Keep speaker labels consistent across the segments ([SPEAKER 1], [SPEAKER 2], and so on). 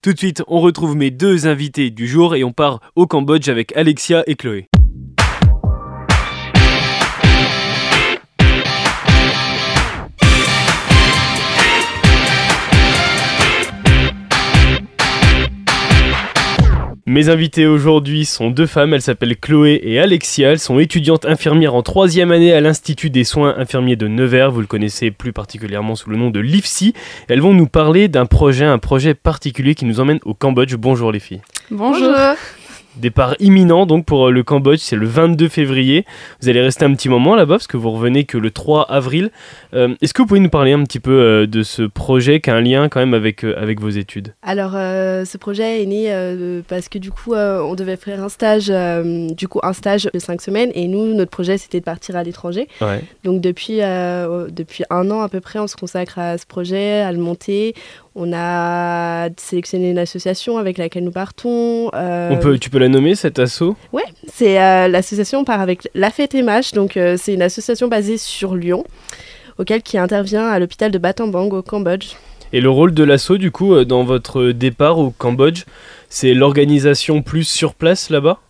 [SPEAKER 1] Tout de suite, on retrouve mes deux invités du jour et on part au Cambodge avec Alexia et Chloé. Mes invités aujourd'hui sont deux femmes, elles s'appellent Chloé et Alexia, elles sont étudiantes infirmières en troisième année à l'Institut des soins infirmiers de Nevers, vous le connaissez plus particulièrement sous le nom de l'IFSI. Elles vont nous parler d'un projet, un projet particulier qui nous emmène au Cambodge. Bonjour les filles.
[SPEAKER 2] Bonjour.
[SPEAKER 1] Départ imminent donc pour euh, le Cambodge, c'est le 22 février. Vous allez rester un petit moment là-bas parce que vous revenez que le 3 avril. Euh, Est-ce que vous pouvez nous parler un petit peu euh, de ce projet qui a un lien quand même avec, euh, avec vos études?
[SPEAKER 2] Alors, ce projet est né parce que du coup, on devait faire un stage, du coup, un stage de cinq semaines, et nous, notre projet, c'était de partir à l'étranger.
[SPEAKER 1] Ouais.
[SPEAKER 2] Donc, depuis, depuis un an à peu près, on se consacre à ce projet, à le monter. On a sélectionné une association avec laquelle nous partons.
[SPEAKER 1] On peut, tu peux la nommer cet assaut
[SPEAKER 2] Ouais, c'est euh, l'association part avec La Fête et Mâche, donc euh, c'est une association basée sur Lyon, auquel qui intervient à l'hôpital de Battambang au Cambodge.
[SPEAKER 1] Et le rôle de l'assaut du coup euh, dans votre départ au Cambodge, c'est l'organisation plus sur place là-bas?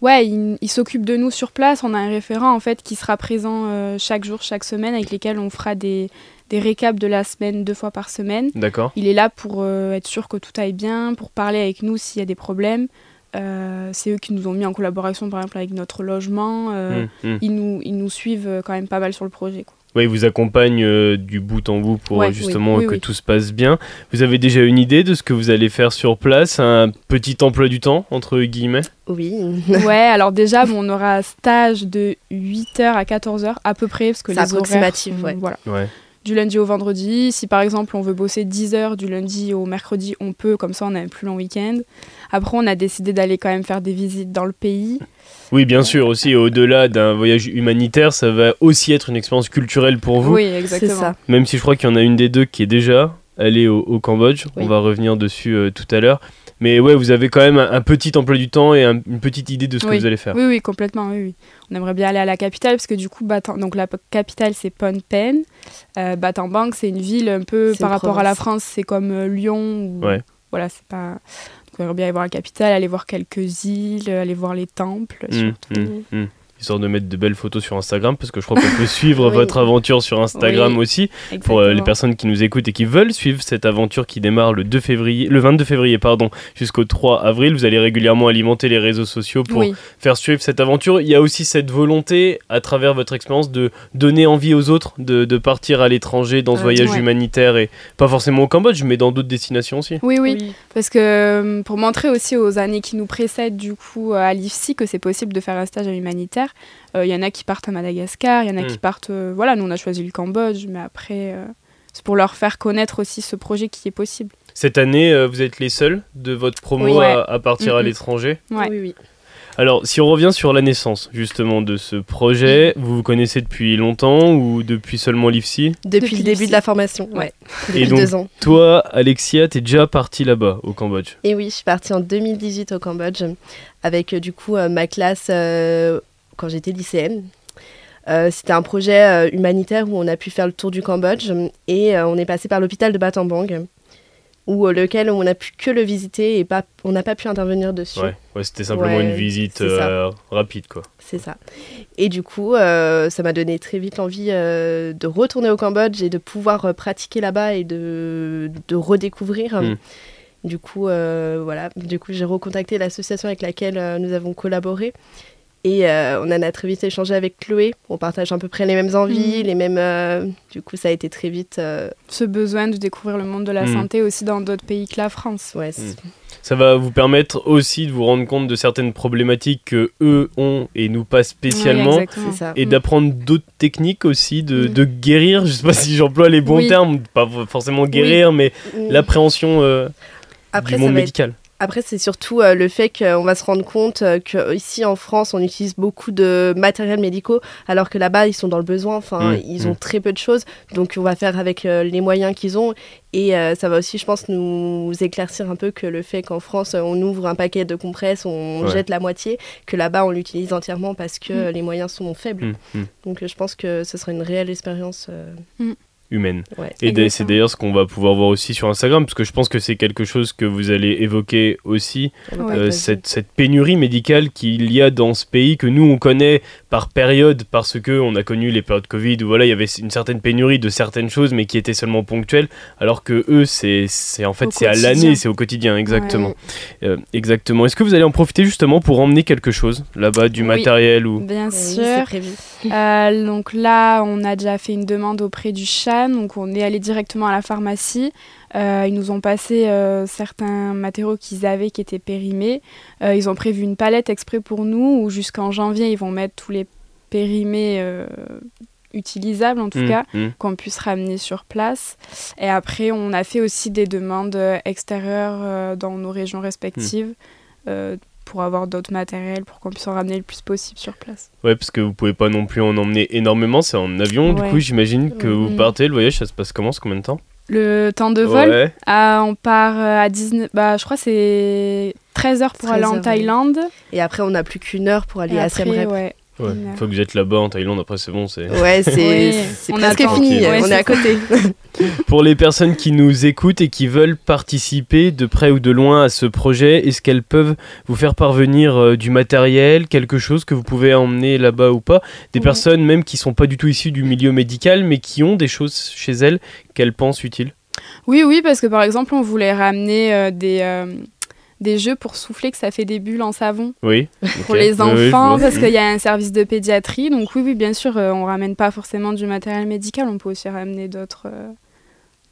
[SPEAKER 3] Ouais, il, il s'occupe de nous sur place. On a un référent en fait qui sera présent euh, chaque jour, chaque semaine, avec lesquels on fera des, des récaps de la semaine deux fois par semaine.
[SPEAKER 1] D'accord.
[SPEAKER 3] Il est là pour euh, être sûr que tout aille bien, pour parler avec nous s'il y a des problèmes. Euh, c'est eux qui nous ont mis en collaboration par exemple avec notre logement. Euh,
[SPEAKER 1] Hum, hum.
[SPEAKER 3] ils, nous, ils nous suivent euh, quand même pas mal sur le projet. quoi.
[SPEAKER 1] Ouais, ils vous accompagnent euh, du bout en bout pour
[SPEAKER 3] Ouais,
[SPEAKER 1] justement
[SPEAKER 3] oui, oui,
[SPEAKER 1] que
[SPEAKER 3] oui.
[SPEAKER 1] tout se passe bien. Vous avez déjà une idée de ce que vous allez faire sur place? Un petit emploi du temps, entre guillemets?
[SPEAKER 2] Oui,
[SPEAKER 3] ouais, alors déjà, bon, on aura un stage de 8h à 14h à peu près, parce que
[SPEAKER 2] C'est
[SPEAKER 3] les horaires
[SPEAKER 2] approximatif,
[SPEAKER 3] sont-
[SPEAKER 2] ouais.
[SPEAKER 3] voilà.
[SPEAKER 1] Ouais.
[SPEAKER 3] Du lundi au vendredi. Si par exemple on veut bosser 10 heures du lundi au mercredi, on peut, comme ça on a un plus long week-end. Après, on a décidé d'aller quand même faire des visites dans le pays.
[SPEAKER 1] Oui, bien sûr, aussi au-delà d'un voyage humanitaire, ça va aussi être une expérience culturelle pour vous.
[SPEAKER 3] Oui, exactement.
[SPEAKER 2] ça.
[SPEAKER 1] Même si je crois qu'il y en a une des deux qui est déjà allée au, au Cambodge.
[SPEAKER 2] Oui.
[SPEAKER 1] On va revenir dessus euh, tout à l'heure. Mais ouais, vous avez quand même un, un petit emploi du temps et un- une petite idée de ce que vous allez faire.
[SPEAKER 3] Oui, oui, complètement. Oui, oui. On aimerait bien aller à la capitale parce que du coup, donc la capitale c'est Phnom Penh. Euh, Battambang, c'est une ville un peu par rapport à la. France, c'est comme euh, Lyon. Ou...
[SPEAKER 1] Ouais.
[SPEAKER 3] Voilà, c'est pas. Donc, on aimerait bien aller voir la capitale, aller voir quelques îles, aller voir les temples.
[SPEAKER 1] Hum,
[SPEAKER 3] surtout.
[SPEAKER 1] hum, hum. Histoire de mettre de belles photos sur Instagram, parce que je crois qu'on peut suivre
[SPEAKER 2] Oui.
[SPEAKER 1] votre aventure sur Instagram
[SPEAKER 3] Oui.
[SPEAKER 1] aussi. pour euh, les personnes qui nous écoutent et qui veulent suivre cette aventure qui démarre le 2 février, le 22 février pardon, jusqu'au 3 avril. Vous allez régulièrement alimenter les réseaux sociaux pour
[SPEAKER 3] Oui.
[SPEAKER 1] faire suivre cette aventure. Il y a aussi cette volonté, à travers votre expérience, de donner envie aux autres de, de partir à l'étranger dans ce
[SPEAKER 2] Ah,
[SPEAKER 1] voyage
[SPEAKER 3] ouais.
[SPEAKER 1] humanitaire et pas forcément au Cambodge, mais dans d'autres destinations aussi.
[SPEAKER 3] Oui, oui, Parce que euh, pour montrer aussi aux années qui nous précèdent du coup à l'IFSI que c'est possible de faire un stage humanitaire, il y en a qui partent à Madagascar, il y en a qui partent... euh, voilà, nous on a choisi le Cambodge, mais après euh, c'est pour leur faire connaître aussi ce projet qui est possible.
[SPEAKER 1] Cette année, euh, vous êtes les seuls de votre promo
[SPEAKER 3] Oui. Ouais.
[SPEAKER 1] à, à partir à l'étranger.
[SPEAKER 3] Ouais.
[SPEAKER 2] Oui, oui.
[SPEAKER 1] Alors, si on revient sur la naissance justement de ce projet, vous vous connaissez depuis longtemps ou depuis seulement l'IFSI
[SPEAKER 2] Depuis,
[SPEAKER 3] Depuis
[SPEAKER 2] le début de la formation, ouais.
[SPEAKER 1] Et
[SPEAKER 2] Depuis
[SPEAKER 1] donc-
[SPEAKER 2] deux ans.
[SPEAKER 1] Toi, Alexia, t'es déjà partie là-bas, au Cambodge.
[SPEAKER 2] Et oui, je suis partie en 2018 au Cambodge avec euh, du coup euh, ma classe euh, quand j'étais lycéenne. Euh, C'était un projet euh, humanitaire où on a pu faire le tour du Cambodge et euh, on est passé par l'hôpital de Battambang où lequel on n'a pu que le visiter et pas, on n'a pas pu intervenir dessus.
[SPEAKER 1] Ouais, ouais c'était simplement
[SPEAKER 2] Ouais,
[SPEAKER 1] une visite euh, rapide, quoi.
[SPEAKER 2] C'est ça. Et du coup, euh, ça m'a donné très vite l'envie euh, de retourner au Cambodge et de pouvoir pratiquer là-bas et de, de redécouvrir.
[SPEAKER 1] Mm.
[SPEAKER 2] Du coup, voilà. Du coup, j'ai recontacté l'association avec laquelle nous avons collaboré. Et euh, on en a très vite échangé avec Chloé. On partage à peu près les mêmes envies,
[SPEAKER 3] Mm.
[SPEAKER 2] les mêmes. euh, du coup, ça a été très vite. euh,
[SPEAKER 3] Ce besoin de découvrir le monde de la
[SPEAKER 1] Mm.
[SPEAKER 3] santé aussi dans d'autres pays que la France.
[SPEAKER 2] ouais, c'est-
[SPEAKER 1] Ça va vous permettre aussi de vous rendre compte de certaines problématiques que eux ont et nous pas spécialement.
[SPEAKER 3] Oui,
[SPEAKER 1] et d'apprendre d'autres techniques aussi, de, de guérir. Je sais pas si j'emploie les bons
[SPEAKER 3] Oui.
[SPEAKER 1] termes, pas forcément guérir, mais l'appréhension euh,
[SPEAKER 2] Après,
[SPEAKER 1] du monde
[SPEAKER 2] être
[SPEAKER 1] médical.
[SPEAKER 2] Après, c'est surtout euh, le fait qu'on va se rendre compte euh, qu'ici en France, on utilise beaucoup de matériels médicaux, alors que là-bas, ils sont dans le besoin. Enfin, ils ont très peu de choses. Donc, on va faire avec euh, les moyens qu'ils ont. Et euh, ça va aussi, je pense, nous éclaircir un peu que le fait qu'en France, on ouvre un paquet de compresses, on
[SPEAKER 1] Ouais.
[SPEAKER 2] jette la moitié, que là-bas, on l'utilise entièrement parce que
[SPEAKER 3] Mm.
[SPEAKER 2] euh, les moyens sont faibles.
[SPEAKER 1] Mm, mm.
[SPEAKER 2] Donc, euh, je pense que ce sera une réelle expérience.
[SPEAKER 1] Humaine.
[SPEAKER 2] Ouais.
[SPEAKER 1] Et c'est d'ailleurs ce qu'on va pouvoir voir aussi sur Instagram, parce que je pense que c'est quelque chose que vous allez évoquer aussi,
[SPEAKER 3] Ouais.
[SPEAKER 1] euh, cette, cette pénurie médicale qu'il y a dans ce pays, que nous on connaît par période, parce que on a connu les périodes Covid, où voilà, il y avait une certaine pénurie de certaines choses, mais qui étaient seulement ponctuelles, alors que eux, c'est c'est- en fait c'est à
[SPEAKER 3] quotidien.
[SPEAKER 1] l'année, c'est au quotidien, exactement.
[SPEAKER 2] Ouais.
[SPEAKER 1] Euh, exactement. Est-ce que vous allez en profiter justement pour emmener quelque chose là-bas, du
[SPEAKER 3] Oui.
[SPEAKER 1] matériel ou?
[SPEAKER 3] Bien
[SPEAKER 2] Oui,
[SPEAKER 3] sûr.
[SPEAKER 2] prévu.
[SPEAKER 3] Euh, donc là, on a déjà fait une demande auprès du CHAN, donc on est allé directement à la pharmacie. Euh, ils nous ont passé euh, certains matériaux qu'ils avaient qui étaient périmés. Euh, ils ont prévu une palette exprès pour nous, où jusqu'en janvier, ils vont mettre tous les périmés utilisables en tout
[SPEAKER 1] Hmm,
[SPEAKER 3] cas,
[SPEAKER 1] hmm.
[SPEAKER 3] qu'on puisse ramener sur place. Et après, on a fait aussi des demandes extérieures dans nos régions respectives. euh, pour avoir d'autres matériels, pour qu'on puisse en ramener le plus possible sur place.
[SPEAKER 1] Ouais, parce que vous pouvez pas non plus en emmener énormément, c'est en avion. Du coup, j'imagine que vous partez. Le voyage, ça se passe comment C'est combien de temps?
[SPEAKER 3] Le temps de vol,
[SPEAKER 1] Ouais.
[SPEAKER 3] ah, on part euh, à 19... Bah, je crois que c'est 13 heures pour
[SPEAKER 2] 13
[SPEAKER 3] aller
[SPEAKER 2] heures,
[SPEAKER 3] en. Thaïlande.
[SPEAKER 2] Et après, on n'a plus qu'une heure pour aller
[SPEAKER 3] Et
[SPEAKER 2] à
[SPEAKER 3] après,
[SPEAKER 2] Siem Reap.
[SPEAKER 3] ouais.
[SPEAKER 1] Ouais.
[SPEAKER 3] Une
[SPEAKER 1] fois que vous êtes là-bas en Thaïlande, après c'est bon. C'est
[SPEAKER 2] Ouais, c'est
[SPEAKER 3] Oui,
[SPEAKER 2] presque
[SPEAKER 3] attend.
[SPEAKER 2] fini.
[SPEAKER 1] Ok.
[SPEAKER 3] Ouais,
[SPEAKER 2] on est
[SPEAKER 3] c'est
[SPEAKER 2] à côté.
[SPEAKER 1] pour les personnes qui nous écoutent et qui veulent participer de près ou de loin à ce projet. Est-ce qu'elles peuvent vous faire parvenir euh, du matériel, quelque chose que vous pouvez emmener là-bas ou pas? Des
[SPEAKER 3] Ouais.
[SPEAKER 1] personnes même qui sont pas du tout issues du milieu médical, mais qui ont des choses chez elles qu'elles pensent utiles?
[SPEAKER 3] Oui, oui, parce que par exemple, on voulait ramener euh, des, euh, des jeux pour souffler que ça fait des bulles en savon
[SPEAKER 1] Oui.
[SPEAKER 3] pour les
[SPEAKER 1] oui,
[SPEAKER 3] enfants, parce qu'il y a un service de pédiatrie. Donc oui, oui, bien sûr, euh, on ramène pas forcément du matériel médical, on peut aussi ramener d'autres euh,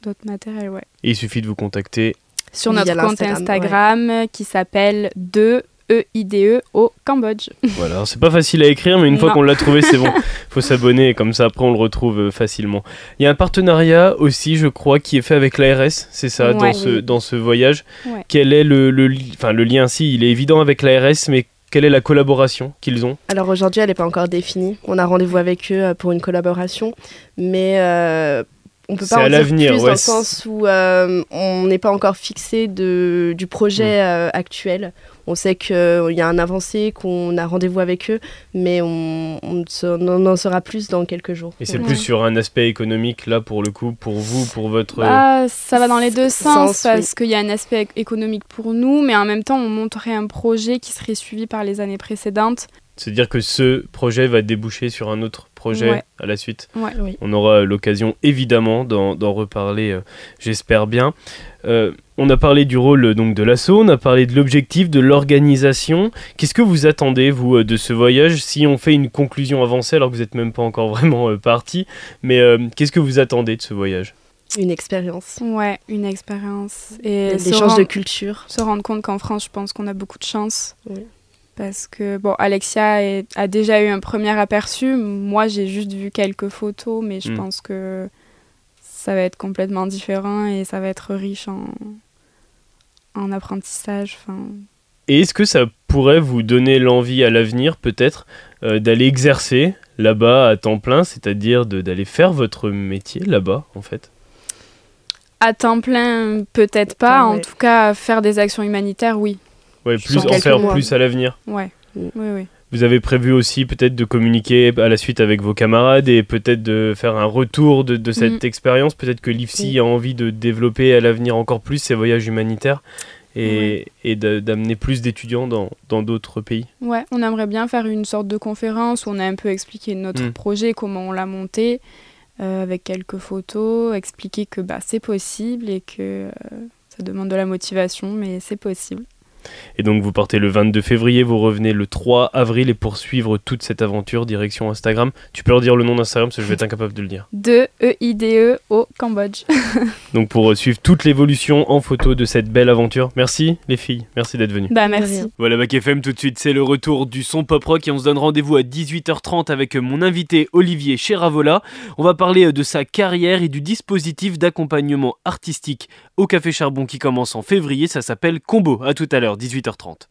[SPEAKER 3] d'autres matériels, ouais.
[SPEAKER 1] Et il suffit de vous contacter.
[SPEAKER 3] Sur notre compte Instagram qui s'appelle 2 EIDE au Cambodge.
[SPEAKER 1] Voilà, c'est pas facile à écrire, mais une fois qu'on l'a trouvé, c'est bon. faut s'abonner, et comme ça après on le retrouve euh, facilement. Il y a un partenariat aussi, je crois, qui est fait avec l'ARS, c'est ça, dans, ce, dans ce voyage.
[SPEAKER 3] Ouais.
[SPEAKER 1] Quel est le, le, li- enfin, le lien Si, il est évident avec l'ARS, mais quelle est la collaboration qu'ils ont?
[SPEAKER 2] Alors aujourd'hui, elle n'est pas encore définie. On a rendez-vous avec eux euh, pour une collaboration, mais euh, on peut
[SPEAKER 1] C'est
[SPEAKER 2] pas
[SPEAKER 1] à
[SPEAKER 2] en dire plus
[SPEAKER 1] ouais,
[SPEAKER 2] dans le sens où euh, on n'est pas encore fixé de, du projet
[SPEAKER 1] Mm.
[SPEAKER 2] euh, actuel. On sait qu'il y a un avancé, qu'on a rendez-vous avec eux, mais on, on se- on en saura plus dans quelques jours.
[SPEAKER 1] Et c'est
[SPEAKER 3] Ouais.
[SPEAKER 1] plus sur un aspect économique, là, pour le coup, pour vous, pour votre...
[SPEAKER 3] Bah, ça va dans les deux
[SPEAKER 2] Sens,
[SPEAKER 3] sens parce qu'il y a un aspect économique pour nous, mais en même temps, on monterait un projet qui serait suivi par les années précédentes.
[SPEAKER 1] C'est-à-dire que ce projet va déboucher sur un autre projet
[SPEAKER 3] Ouais.
[SPEAKER 1] à la suite.
[SPEAKER 3] Ouais.
[SPEAKER 2] Oui.
[SPEAKER 1] On aura l'occasion évidemment d'en reparler, euh, j'espère bien. Euh, on a parlé du rôle euh, donc de l'assaut, on a parlé de l'objectif, de l'organisation. Qu'est-ce que vous attendez vous euh, de ce voyage? Si on fait une conclusion avancée, alors que vous n'êtes même pas encore vraiment euh, parti, mais euh, qu'est-ce que vous attendez de ce voyage?
[SPEAKER 2] Une expérience,
[SPEAKER 3] Ouais, une expérience. Et
[SPEAKER 2] l'échange
[SPEAKER 3] rend-
[SPEAKER 2] de culture.
[SPEAKER 3] se rendre compte qu'en France, je pense qu'on a beaucoup de chance.
[SPEAKER 2] Oui.
[SPEAKER 3] Parce que, bon, Alexia est- a déjà eu un premier aperçu. Moi, j'ai juste vu quelques photos, mais je
[SPEAKER 1] Mm.
[SPEAKER 3] pense que ça va être complètement différent et ça va être riche en, en apprentissage.
[SPEAKER 1] Et est-ce que ça pourrait vous donner l'envie à l'avenir peut-être euh, d'aller exercer là-bas à temps plein, c'est-à-dire de- d'aller faire votre métier là-bas en fait?
[SPEAKER 3] À temps plein, peut-être pas. En tout cas, faire des actions humanitaires, oui.
[SPEAKER 1] Ouais, plus en faire
[SPEAKER 2] mois.
[SPEAKER 1] plus à l'avenir.
[SPEAKER 3] Ouais.
[SPEAKER 2] Mm.
[SPEAKER 3] Oui, oui.
[SPEAKER 1] Vous avez prévu aussi peut-être de communiquer à la suite avec vos camarades et peut-être de faire un retour de, de cette
[SPEAKER 3] Mhm.
[SPEAKER 1] expérience. Peut-être que l'IFSI
[SPEAKER 2] Oui.
[SPEAKER 1] a envie de développer à l'avenir encore plus ses voyages humanitaires et, d'amener plus d'étudiants dans dans d'autres pays.
[SPEAKER 3] Ouais, on aimerait bien faire une sorte de conférence où on a un peu expliqué notre
[SPEAKER 1] Mm.
[SPEAKER 3] projet, comment on l'a monté, euh, avec quelques photos, expliquer que bah, c'est possible et que euh, ça demande de la motivation, mais c'est possible.
[SPEAKER 1] Et donc vous partez le 22 février, vous revenez le 3 avril et pour suivre toute cette aventure, direction Instagram. Tu peux leur dire le nom d'Instagram parce que je vais être incapable de le dire.
[SPEAKER 3] De EIDE E au Cambodge.
[SPEAKER 1] Donc pour euh, suivre toute l'évolution en photo de cette belle aventure. Merci les filles, merci d'être venues.
[SPEAKER 3] bah merci.
[SPEAKER 1] Voilà Bac FM tout de suite, c'est le retour du son pop rock et on se donne rendez-vous à 18h30 avec mon invité Olivier Cheravola. On va parler euh, de sa carrière et du dispositif d'accompagnement artistique au Café Charbon qui commence en février, ça s'appelle Combo. À tout à l'heure, 18h30.